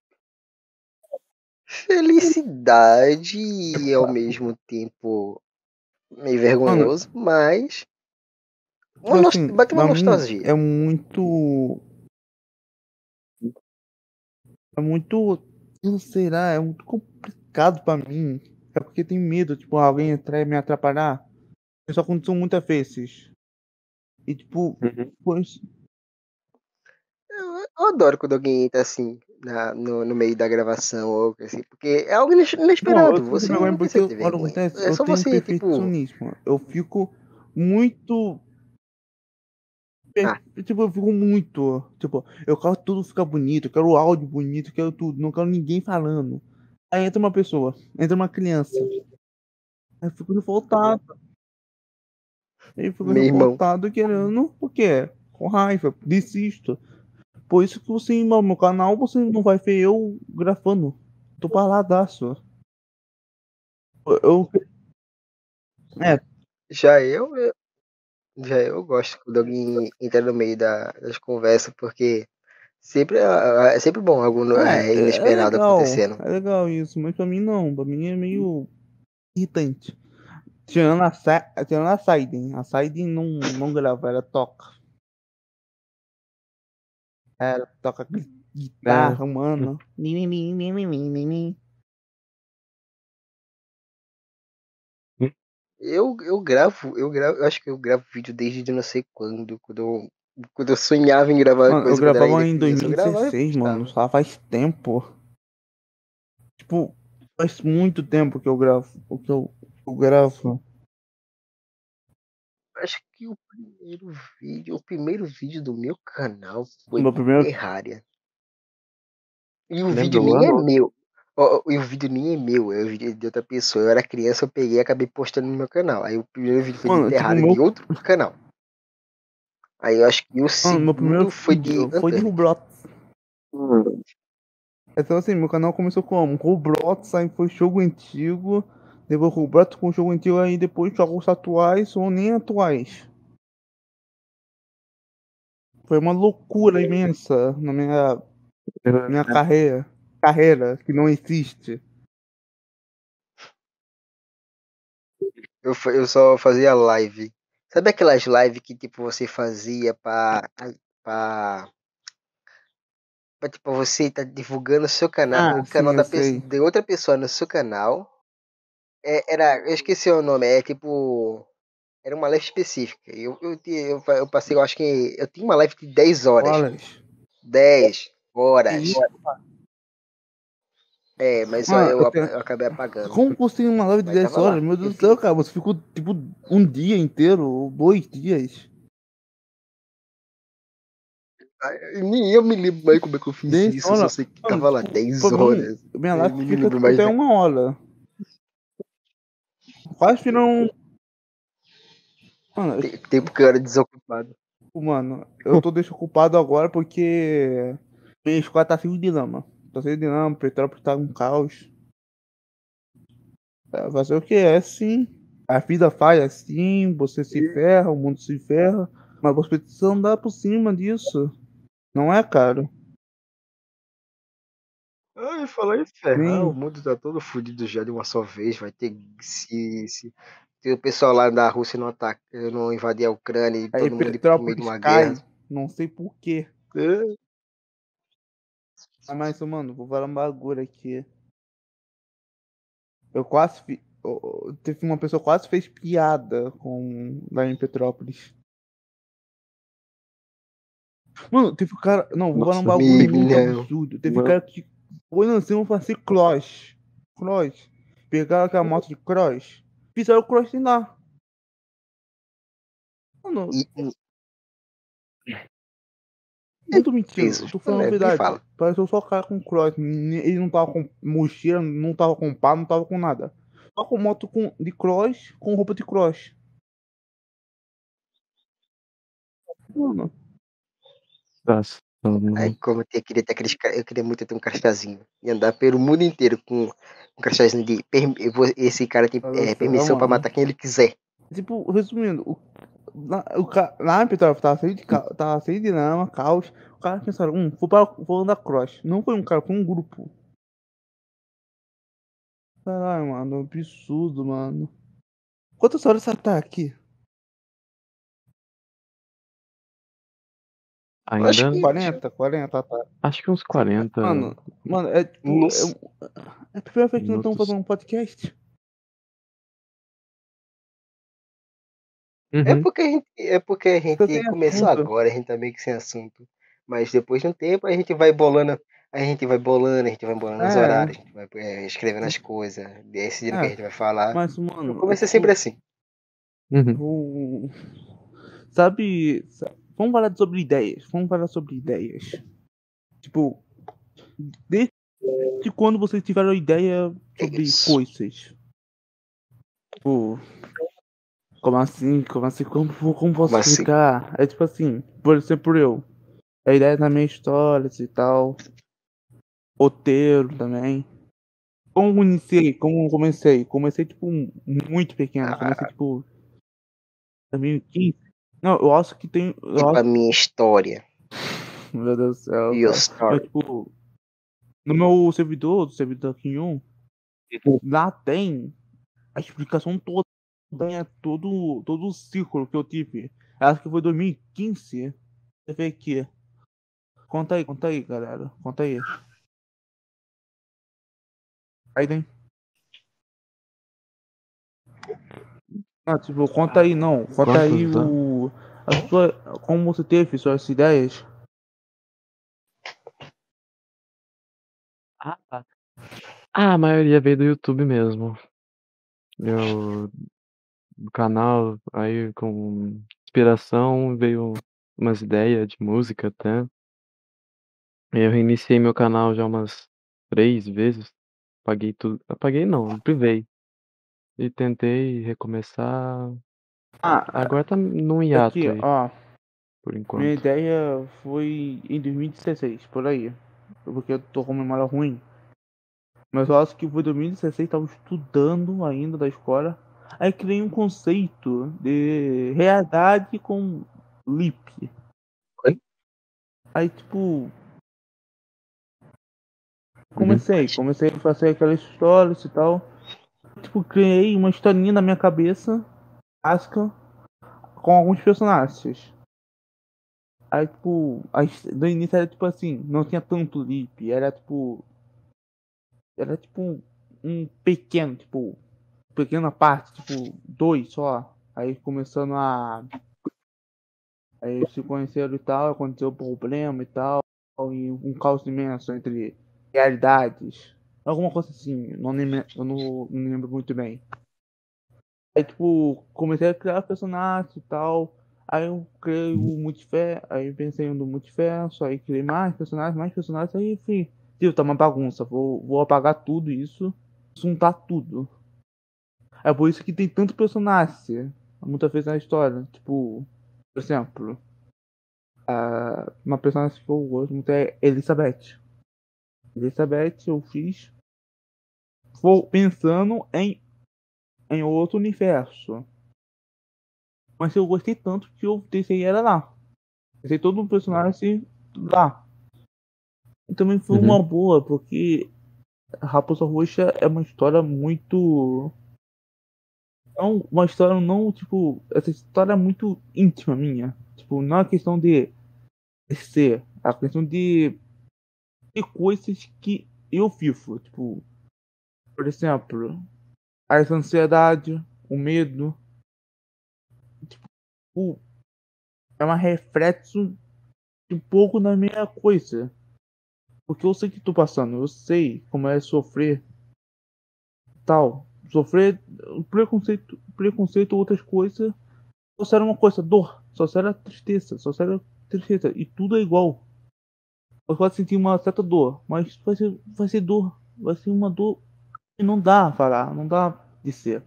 Felicidade e ao mesmo tempo meio vergonhoso, mas. Uma nost-
assim,
bate uma nostalgia.
É muito. É muito. Não sei lá, é muito complicado pra mim. É porque tem medo, tipo, alguém entrar e me atrapalhar. Isso aconteceu muitas vezes. E tipo,
Uhum.
pois.
Eu, eu adoro quando alguém entra assim na- no, no meio da gravação ou algo assim, porque é algo ines-
Não,
inesperado.
eu
você não
porque
ter
olha acontece,
É
eu
só
tenho
você, tipo.
Eu fico muito.
Ah.
Tipo, eu fico muito. Tipo, eu quero tudo ficar bonito, eu quero o áudio bonito, eu quero tudo, não quero ninguém falando. Aí entra uma pessoa, entra uma criança. Aí eu fico revoltado.
Meu irmão.
revoltado querendo. Por quê? Com raiva, desisto. Por isso que você no meu canal você não vai ver eu gravando. Tô paradaço. Eu. É,
Já eu, eu- já eu gosto quando alguém entra no meio da- das conversas, porque sempre é, é sempre bom algo no-
é,
é, inesperado
é legal,
acontecendo.
É legal isso, mas pra mim não. Pra mim é meio irritante. Tirando a, Sa- tirando a Saiden. A Saiden não, não grava, ela toca. Ela toca gui- guitarra, mano. Nim, nim.
Eu, eu gravo, eu gravo, eu acho que eu gravo vídeo desde não sei quando, quando eu, quando eu sonhava em gravar
Mano, eu
coisa era
gravava
ainda
em
criança, eu gravava e
2016, mano. Só faz tempo. Tipo, faz muito tempo que eu gravo. Que eu, eu gravo.
Acho que o primeiro vídeo, o primeiro vídeo do meu canal foi
Meu primeiro.
Terraria. E o
Lembra
vídeo nem é meu. E o vídeo nem é meu, é o vídeo de outra pessoa. Eu era criança, eu peguei e acabei postando no meu canal. Aí o primeiro vídeo foi
Mano,
de
tipo,
Terraria
meu-
de outro canal. Aí eu acho que o
Mano, meu primeiro
segundo foi de
vídeo foi de. Roblox. Então assim, meu canal começou como? Roblox, aí foi jogo antigo. Depois Roblox com jogo antigo, aí depois jogos atuais ou nem atuais. Foi uma loucura imensa na minha, minha carreira. Carreira que não existe.
Eu, eu só fazia live. Sabe aquelas lives que tipo você fazia pra, pra pra, tipo, você tá divulgando o seu canal,
Ah,
o canal
sim,
da de outra pessoa no seu canal. É, era, eu esqueci o nome, é tipo. Era uma live específica. Eu, eu, eu, eu passei, eu acho que. Eu tinha uma live de 10 horas.
Horas.
10 horas.
Isso.
É, mas só eu,
eu tenho-
eu acabei apagando.
Como você tem uma live de
Mas
10
tava lá,
horas? Meu Deus do céu, cara. Você ficou tipo um dia inteiro, ou dois dias.
Ah, Nem eu me lembro mais como é que eu fiz
10
isso. Eu só
horas?
sei que tava lá
tipo,
10
pra mim,
horas.
Minha live fica tipo, até uma hora. Quase viram. Mano,
Tem- Tempo que eu era desocupado.
Mano, eu tô desocupado agora porque minha escola tá cheio de lama. Tá cheio de lama, Petrópolis tá um caos. É, fazer o que? É assim. A vida falha assim, você se ferra, o mundo se ferra. Mas você precisa andar por cima disso. Não é, cara?
Ai, falar em ferrar,
Sim.
o mundo tá todo fudido já de uma só vez. Vai ter se, se, se o pessoal lá da Rússia não atacar, não invadir a Ucrânia e todo mundo ir pro meio de uma
cai.
guerra.
Não sei porquê.
É.
Ah, mas, mano, vou falar um bagulho aqui. Eu quase. Fi... Teve uma pessoa que quase fez piada com lá em Petrópolis. Mano, teve um cara. Não, vou falar um bagulho muito
milhão.
absurdo. Teve um cara que cima pra fazer cross. Cross. Pegaram aquela moto de cross. Fizeram o cross lá. Mano, eu tô mentindo.
isso,
tô falando a
é,
verdade.
fala.
Pareceu só o cara com cross. Ele não tava com mochila, não tava com pá, não tava com nada. Só com moto com, de cross, com roupa de cross. Mano,
Nossa, não-
aí, como eu, queria ter aqueles, eu queria muito ter um crachazinho. E andar pelo mundo inteiro com um crachazinho de. Esse cara tem é, permissão pra
mano.
matar quem ele quiser.
tipo, resumindo, o, lá, o, lá em Petrópolis tava cheio de, tava cheio de lama, caos. O cara pensaram, hum, vou, pra, vou andar cross. Não foi um cara, foi um grupo. Caralho, mano, absurdo, mano. Quantas horas você tá aqui?
Ainda.
acho que-
40? 40, tá.
Acho que uns 40.
Mano, mano, é tipo.
Nossa.
É, é a primeira vez que nós estamos
Minutos.
fazendo um podcast.
É
Uhum.
porque a gente, é porque a gente começou
assunto.
agora, a gente tá meio que sem assunto. Mas depois de um tempo a gente vai bolando, a gente vai bolando, a gente vai bolando os
É.
horários, a gente vai é, escrevendo as coisas, decidindo o que
É.
a gente vai falar.
Mas, mano.
No começo é sempre assim.
Uhum.
o- Sabe. sa- Vamos falar sobre ideias. Vamos falar sobre ideias. Tipo. Desde quando vocês tiveram ideia sobre
Isso.
coisas? Tipo. Como assim? Como assim? Como, como posso
assim?
explicar? É tipo assim, por exemplo, eu. A ideia da minha história e tal. Roteiro também. Como iniciei? Como comecei? Comecei, tipo, muito pequeno. Comecei, tipo. 2015. Não, eu acho que tem. Eu
Tipo
acho,
a minha história.
meu Deus do céu.
E
cara.
story.
Eu, tipo, no meu servidor, do servidor aqui em um, lá tem a explicação toda, é todo, todo o ciclo que eu tive. Acho que foi 2015. Deixa eu ver aqui. Conta aí, conta aí, galera. Conta aí. Aí tem. Ah, tipo, conta aí, não. Conta aí
Quantos
o. Sua, como você teve suas ideias.
Ah, tá. Ah, a maioria veio do YouTube mesmo. Eu, do canal, aí com inspiração veio umas ideias de música até. Eu reiniciei meu canal já umas três vezes. Apaguei tudo. Apaguei não, privei. E tentei recomeçar.
Ah,
Agora tá num hiato
aqui,
aí,
ó.
por
Minha
enquanto.
ideia foi em 2016, por aí. Porque eu tô com memória ruim. Mas eu acho que foi 2016, tava estudando ainda da escola. Aí criei um conceito de realidade com lip.
Oi?
Aí tipo. Comecei, comecei a fazer aquelas histórias e tal. Tipo, criei uma historinha na minha cabeça, básica, com alguns personagens. Aí, tipo, a, his- no início era tipo assim, não tinha tanto lip, era tipo. Era tipo um, um pequeno, tipo, pequena parte, tipo, dois só. Aí começando a. Aí se conheceram e tal, aconteceu problema e tal, e um caos imenso entre realidades. Alguma coisa assim, não eu não, não lembro muito bem. Aí, tipo, comecei a criar personagens e tal. Aí eu criei o Multiverso, aí pensei no Multiverso, aí criei mais personagens, mais personagens, aí enfim. Tio, tá uma bagunça, vou, vou apagar tudo isso, juntar tudo. É por isso que tem tanto personagem, muitas vezes na história. Tipo, por exemplo, uma personagem que eu gosto muito é Elizabeth. Elizabeth eu fiz vou pensando em, em outro universo. Mas eu gostei tanto que eu deixei ela lá. Deixei todo o personagem lá. E também foi
Uhum.
uma boa, porque Raposa Roxa é uma história muito. Não, uma história não, tipo. Essa história é muito íntima minha. Tipo, não é questão de ser, é a questão de. de coisas que eu vivo. Tipo, por exemplo, a ansiedade, o medo. Tipo, é uma reflexo de um pouco da minha coisa. Porque eu sei que tô passando, eu sei como é sofrer tal. Sofrer preconceito, preconceito outras coisas. Só era uma coisa, dor. Só era tristeza, só era tristeza. E tudo é igual. Você pode sentir uma certa dor, mas vai ser, vai ser dor. Vai ser uma dor não dá falar, não dá de ser.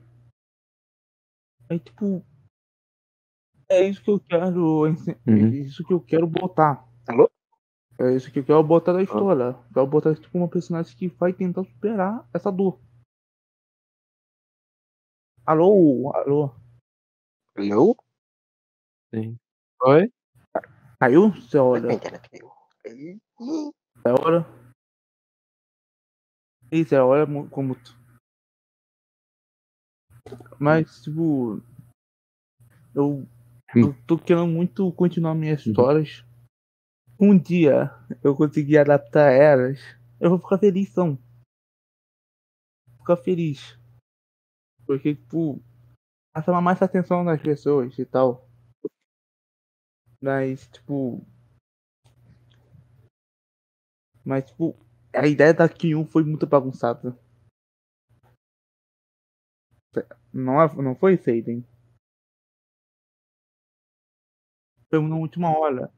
Aí tipo. É isso que eu quero. ensi- É
Uhum.
isso que eu quero botar.
Alô?
É isso que eu quero botar da história. Quero botar tipo uma personagem que vai tentar superar essa dor. Alô? Alô?
Alô?
Sim. Oi?
Caiu? Você olha.
caiu. Aí, ih,
É hora. É hora mu- como. tu- Mas, tipo. Eu, eu tô querendo muito continuar minhas histórias. Um dia eu conseguir adaptar elas, eu vou ficar feliz, não. Ficar feliz. Porque, tipo, vai chamar mais atenção das pessoas e tal. Mas, tipo. Mas, tipo, a ideia da Q1 foi muito bagunçada. Não, é- não foi Seiden. Foi na última hora.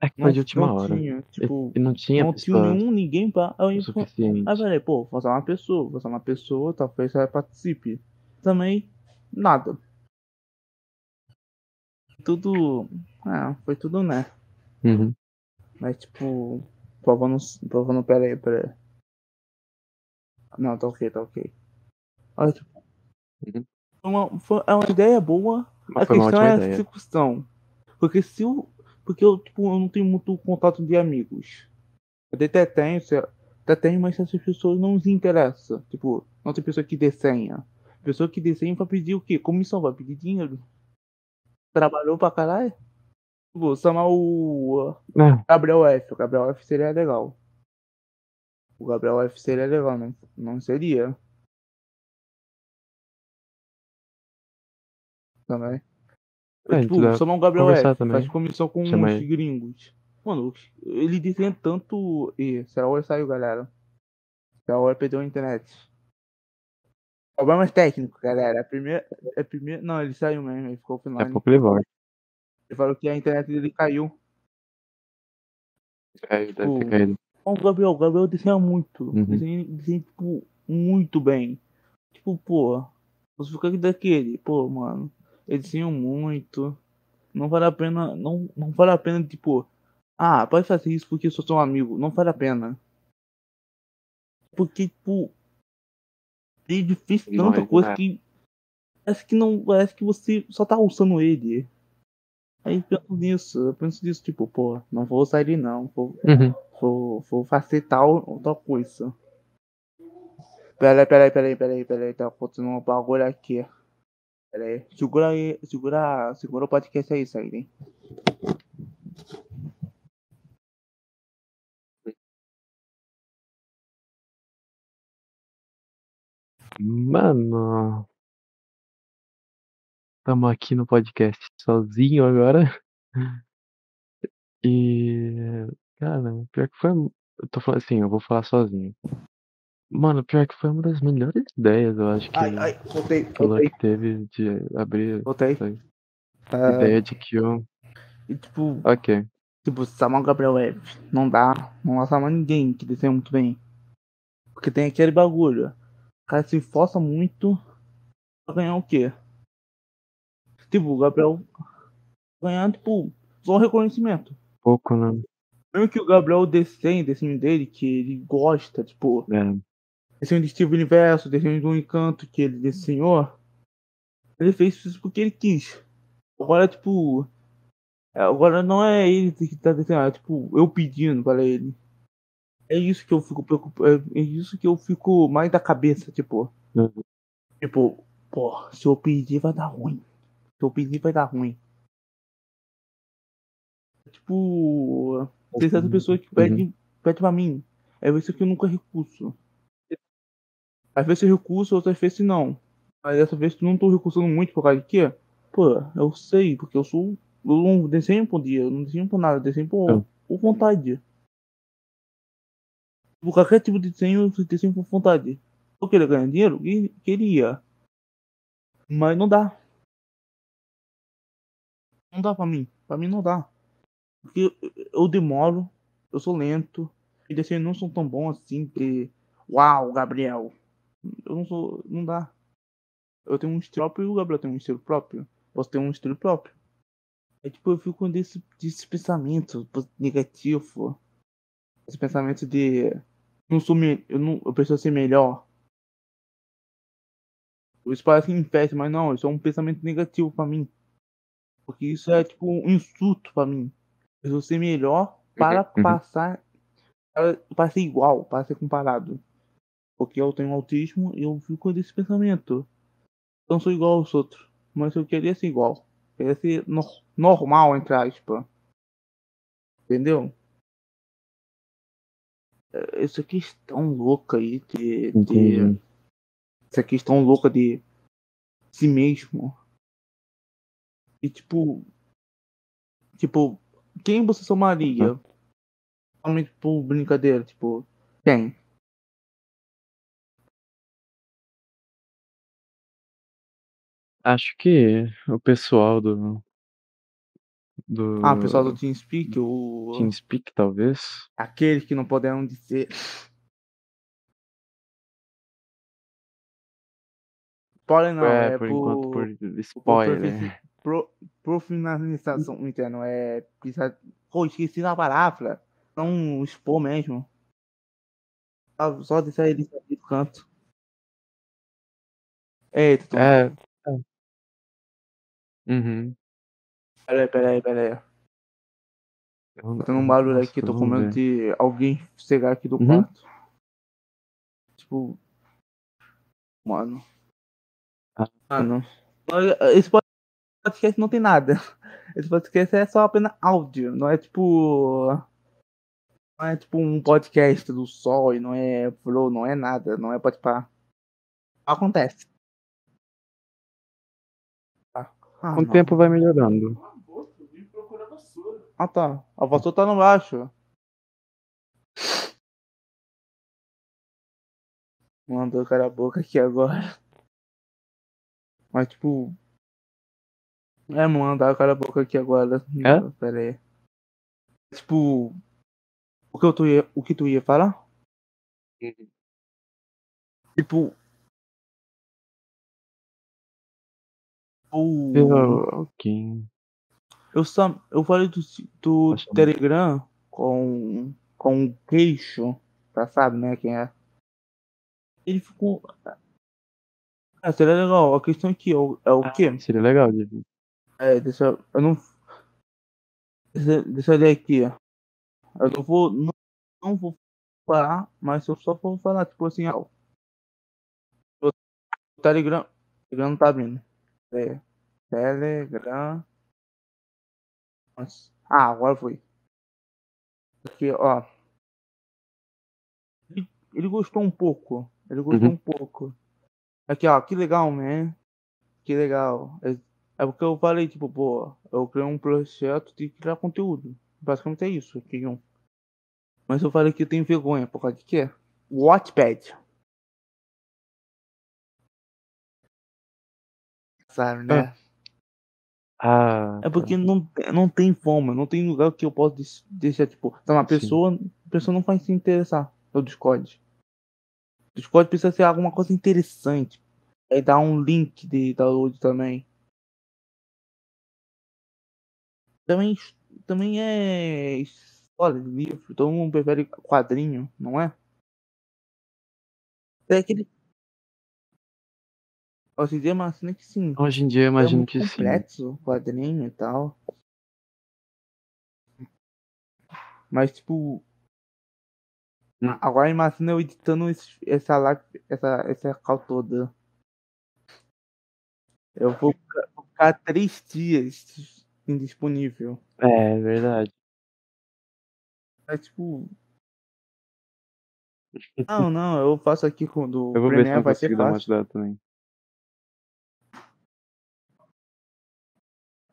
É que
Não,
foi de última
não
hora.
tinha, tipo,
E não tinha
não tinha nenhum, ninguém pra. Aí
o
eu,
suficiente.
aí falei, pô, vou usar uma pessoa, vou usar uma pessoa, talvez ela participe. Também, nada. Tudo. Ah, foi tudo né.
Uhum.
Mas tipo. Prova não. Prova não, pera aí, pera aí. Não, tá ok, tá ok. Olha, tipo.
Uhum.
Uma, foi, é uma ideia boa.
Mas
a questão é a execução. Porque se eu. Porque eu, tipo, eu não tenho muito contato de amigos. Eu até tenho, até tenho, mas essas pessoas não se interessam. Tipo, não tem pessoa que desenha. Pessoa que desenha vai pedir o quê? Comissão, vai pedir dinheiro. Trabalhou pra caralho? Vou chamar o
É,
Gabriel F. O Gabriel F seria legal. O Gabriel F seria legal, não, não seria? Também.
É,
tipo, chamar o Gabriel F.
também.
Faz comissão com
Chama ele.
gringos. Mano, ele desenha tanto. Ih, será hora saiu, galera. Será hora perdeu a internet. Problemas técnicos, galera. A primeira. A primeira. Não, ele saiu mesmo, ele ficou
a
offline.
pouco ele volta.
Ele falou que a internet dele caiu.
Caiu, deve ter
Tipo,
caído.
O Gabriel, o Gabriel desenha muito.
Uhum.
Desenha, desenha, tipo, muito bem. Tipo, pô, você fica daquele, pô, mano, eles desenham muito. Não vale a pena, não, não vale a pena, tipo, ah, pode fazer isso porque eu sou seu amigo. Não vale a pena. Porque, tipo, é difícil
Não,
tanta
é-
coisa
é.
que parece que não, parece que você só tá usando ele. Aí penso nisso, eu penso nisso, tipo, pô, não vou usar ele não, vou,
uhum.
vou, vou tal, outra coisa. Peraí, peraí, peraí, peraí, peraí, tá acontecendo um bagulho aqui. Peraí, segura aí, segura, segura o podcast aí, sair. hein.
Mano. Tamo aqui no podcast sozinho agora. E. Cara, pior que foi. Eu tô falando assim, eu vou falar sozinho. Mano, pior que foi uma das melhores ideias, eu acho que,
Ai, ai, voltei,
que
voltei,
Luck teve de abrir
voltei. Ah,
ideia de que eu.
e tipo,
Ok.
tipo, Samuel Gabriel F. Não dá, não dá Samuel ninguém que desenha muito bem. Porque tem aquele bagulho. O cara se esforça muito pra ganhar o quê? Tipo, o Gabriel ganhar, tipo, só o reconhecimento.
Pouco, né?
Mesmo que o Gabriel desenhe, desenho dele, que ele gosta, tipo,
É.
desenho de Steve Universo, desenho do Encanto que ele desenhou, ele fez isso porque ele quis. Agora, tipo, é, agora não é ele que tá desenhando, é tipo, eu pedindo para ele. É isso que eu fico preocupado, é isso que eu fico mais da cabeça, tipo,
Uhum.
tipo, pô, se eu pedir vai dar ruim. Se eu pedir vai dar ruim. Tipo, tem certas pessoas que pedem, pedem pra mim. É isso que eu nunca recuso. Às vezes eu recuso, outras vezes não. Mas dessa vez eu não tô recusando muito por causa de quê? Pô, eu sei, porque eu sou. Eu não desenho por dia, eu não desenho por nada, eu desenho por,
É.
por vontade. Por qualquer tipo de desenho, eu desenho por vontade. Eu queria ganhar dinheiro? Que- Queria. Mas não dá. Não dá pra mim. Pra mim não dá. Porque eu, demoro, eu sou lento. E desenhos não são tão bons assim que. Uau, Gabriel. Eu não sou. Não dá. Eu tenho um estilo próprio e o Gabriel tem um estilo próprio. Posso ter um estilo próprio. É tipo, eu fico desse, desse pensamento negativo. Esse pensamento de. Não sou me, eu não eu preciso ser melhor. Isso parece um impede, mas não, isso é um pensamento negativo pra mim. Porque isso é tipo um insulto pra mim. Eu preciso ser melhor para
Uhum.
passar. Para, para ser igual, para ser comparado. Porque eu tenho autismo e eu fico desse pensamento. Eu não sou igual aos outros. Mas eu queria ser igual. Queria ser no- normal, entre aspas. Entendeu? É, Essa questão louca aí de. de essa questão louca de si mesmo. E tipo. Tipo, quem você somaria? Somente por brincadeira, tipo, quem?
Acho que o pessoal do. Do.
Ah, o pessoal do TeamSpeak, o.
TeamSpeak, talvez.
Aqueles que não puderam dizer. Spoiler não,
é,
é,
por
por,
enquanto, por
por
spoiler.
Pro, profissionalização interna, é. Precisa, pô, esqueci da palavra. Não expor mesmo. Só- Só deixar ele ali do canto. Eita, tô...
É. é. Uhum.
peraí, peraí, peraí. Tô tendo um barulho aqui, tô com medo de alguém chegar aqui do
Uhum.
quarto. Tipo. Mano.
Ah.
Mano. Esse podcast não tem nada. Esse podcast é só apenas áudio. Não é tipo. Não é tipo um podcast do sol e não é flow, não é nada. Não é pode pá. Acontece. Ah, ah,
Com o
não.
tempo vai melhorando.
Ah tá. A vassoura tá no baixo. Mandou cara a boca aqui agora. Mas tipo. É, mandar o cara a boca aqui agora.
É?
Pera aí. Tipo. O que, eu tu ia, o que tu ia falar? Tipo. O.
Eu- Ok.
Eu, só, eu falei do, do
Acho-
Telegram com, com o queixo, tá sabe, né, quem é? Ele ficou... Ah, seria legal, a questão aqui é o, é o
Ah,
quê?
Seria legal de.
É, deixa eu... eu não... Deixa, deixa eu ler aqui, ó. Eu não vou... Não, não vou falar, mas eu só vou falar, tipo assim, ó. O Telegram... Telegram não tá abrindo. É, Telegram... Nossa. Ah, agora foi. Aqui, ó. Ele, ele gostou um pouco. Ele gostou
Uhum.
um pouco. Aqui, ó, que legal, man. Que legal. É, é porque eu falei, tipo, pô, eu criei um projeto de criar conteúdo. Basicamente é isso. Criei um. Mas eu falei que eu tenho vergonha, por causa de quê? Watchpad. Sabe, né?
Ah,
É porque não, não tem forma, não tem lugar que eu possa deixar, tipo, tá uma
Sim.
pessoa, a pessoa não vai se interessar pelo Discord. O Discord precisa ser alguma coisa interessante. Aí dá um link de download também. Também, também é história de livro, todo mundo prefere quadrinho, não é? É aquele. Hoje em dia, mas que sim.
hoje em dia eu
É
imagino
muito
que sim.
complexo o quadrinho e tal. Mas tipo.
Hum.
Agora imagina eu editando esse- essa live, essa, essa call toda. Eu vou ficar, vou ficar três dias indisponível.
É, é verdade.
É tipo. Não, não, eu faço aqui
Eu
o
vou ver se eu
vai ser
dar uma
fácil.
ajudada também.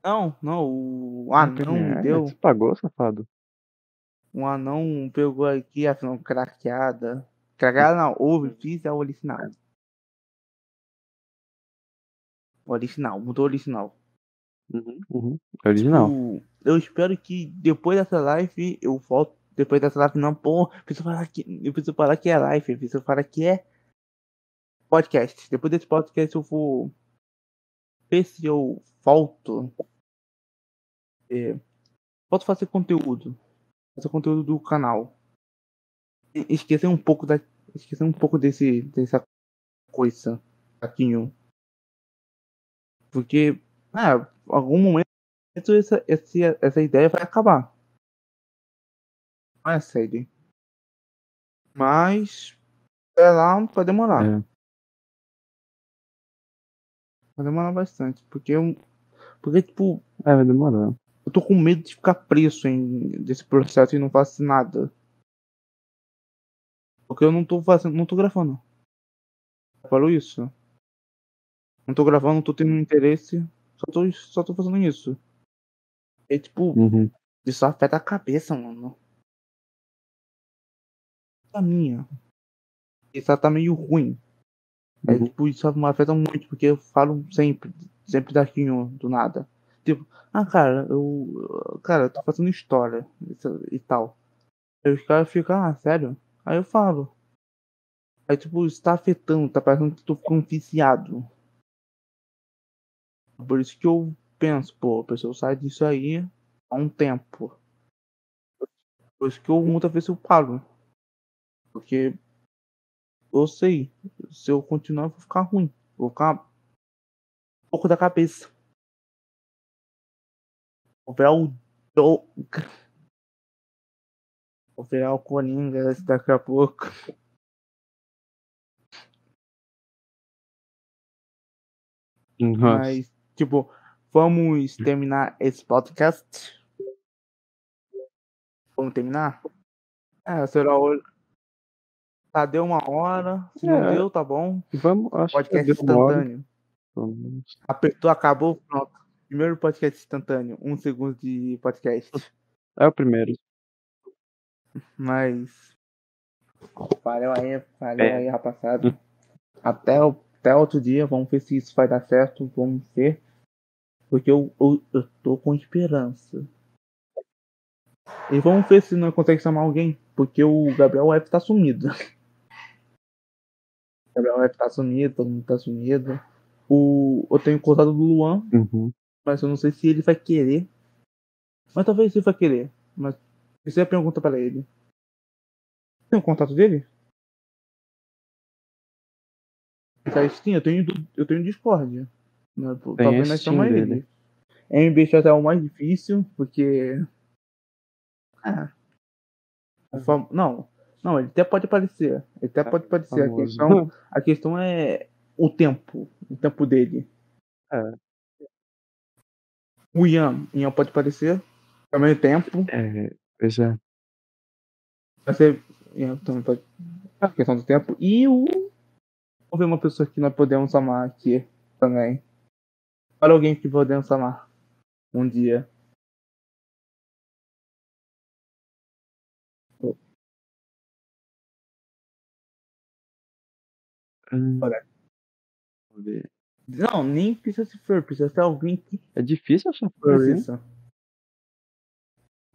Não, não, o anão me deu.
Você pagou, safado?
Um anão pegou aqui a visão craqueada. Craqueada não, ouve, fiz é o original. O original, mudou o original.
Uhum, uhum. É Original.
O- eu espero que depois dessa live eu volto. Depois dessa live, não, pô, preciso falar que. Eu preciso falar que é live, eu preciso falar que é podcast. Depois desse podcast eu vou ver se eu volto. É, volto fazer conteúdo. Fazer conteúdo do canal. Esquecer um pouco da. Esquecer um pouco desse. dessa coisa. Aquinho. Porque. Ah, algum momento essa, esse, essa ideia vai acabar. Não é sério. Mas. É lá, vai demorar.
É.
Vai demorar bastante. Porque eu. Porque, tipo,
É, vai demorar.
eu tô com medo de ficar preso em, desse processo e não faço nada. Porque eu não tô fazendo. Não tô gravando. Falou isso. Não tô gravando, não tô tendo interesse. Só tô, só tô fazendo isso. É tipo,
Uhum.
isso afeta a cabeça, mano. A minha. Isso tá meio ruim. É,
Uhum.
tipo, isso me afeta muito, porque eu falo sempre, sempre daquinho, do nada. Tipo, ah, cara, eu. Cara, eu tô fazendo história e tal. Aí os caras ficam, ah, sério? Aí eu falo. Aí, tipo, isso tá afetando, tá parecendo que eu tô ficando viciado. Por isso que eu penso, pô, a pessoa sai disso aí há um tempo. Por isso que eu muitas vezes eu paro. Porque eu sei, se eu continuar eu vou ficar ruim. Vou ficar um pouco da cabeça. Vou virar o. o- Vou virar o Coringa daqui a pouco.
Nossa.
Mas, tipo, vamos terminar esse podcast? Vamos terminar? É, será hoje. Tá, deu uma hora. Se não
É.
deu, tá bom.
Vamos, acho
Podcast
que
instantâneo.
Vamos.
Apertou, acabou, pronto. Primeiro podcast instantâneo. Um segundo de podcast.
É o primeiro.
Mas. Valeu aí, valeu
É.
aí, rapaziada. Até, o- até outro dia, vamos ver se isso vai dar certo. Vamos ver. Porque eu, eu, eu tô com esperança. E vamos ver se não consegue chamar alguém. Porque o Gabriel F tá sumido. O Gabriel F tá sumido, todo mundo tá sumido. O, eu tenho contato do Luan,
Uhum.
mas eu não sei se ele vai querer. Mas talvez ele vai querer. Mas isso é a pergunta para ele. Tem o contato dele? Tá Steam, eu tenho, eu tenho Discord. Né, Talvez nós
dele.
ele. MBX é o mais difícil, porque. Ah. O fam- Não, não, ele até pode aparecer. Ele até pode aparecer. A questão, a questão é o tempo. O tempo dele.
É.
O Ian. Ian pode aparecer. Ao mesmo tempo.
É, já.
Vai ser. Ian também pode. A questão do tempo. E o. Ver uma pessoa que nós podemos amar aqui também. Olha alguém que podemos amar um dia.
Hum.
Não, nem precisa ser flor, precisa ser alguém que
É difícil achar furry,
precisa.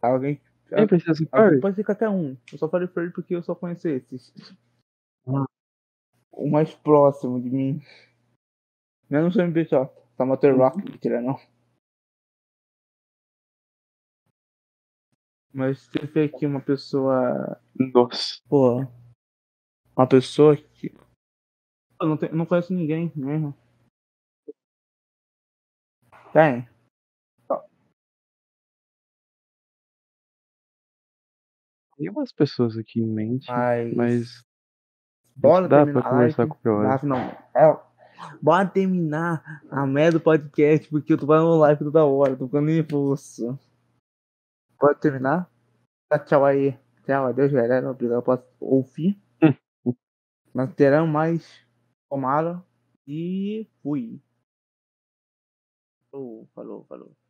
Alguém.
Quem precisa ser furry?
pode ser qualquer um. Eu só falei flor porque eu só conheço esses. O mais próximo de mim. Menos o MBJ. Samater
Uhum.
Rock, mentira não. Mas vê aqui uma pessoa.
Nossa.
Pô. Uma pessoa que. Eu não, tenho, não conheço ninguém mesmo. Tem.
Tem umas pessoas aqui em mente,
Mas.
mas
Bora
dá
terminar
pra
a live.
qualquer hora.
Dá, não. É, bora terminar a merda do podcast, porque eu tô fazendo live toda hora, tô ficando nervoso. Pode terminar? Dá tchau aí. Tchau, adeus, galera. Obrigado por ouvir. Nós teremos mais. Tomara. E fui. Falou, falou, falou.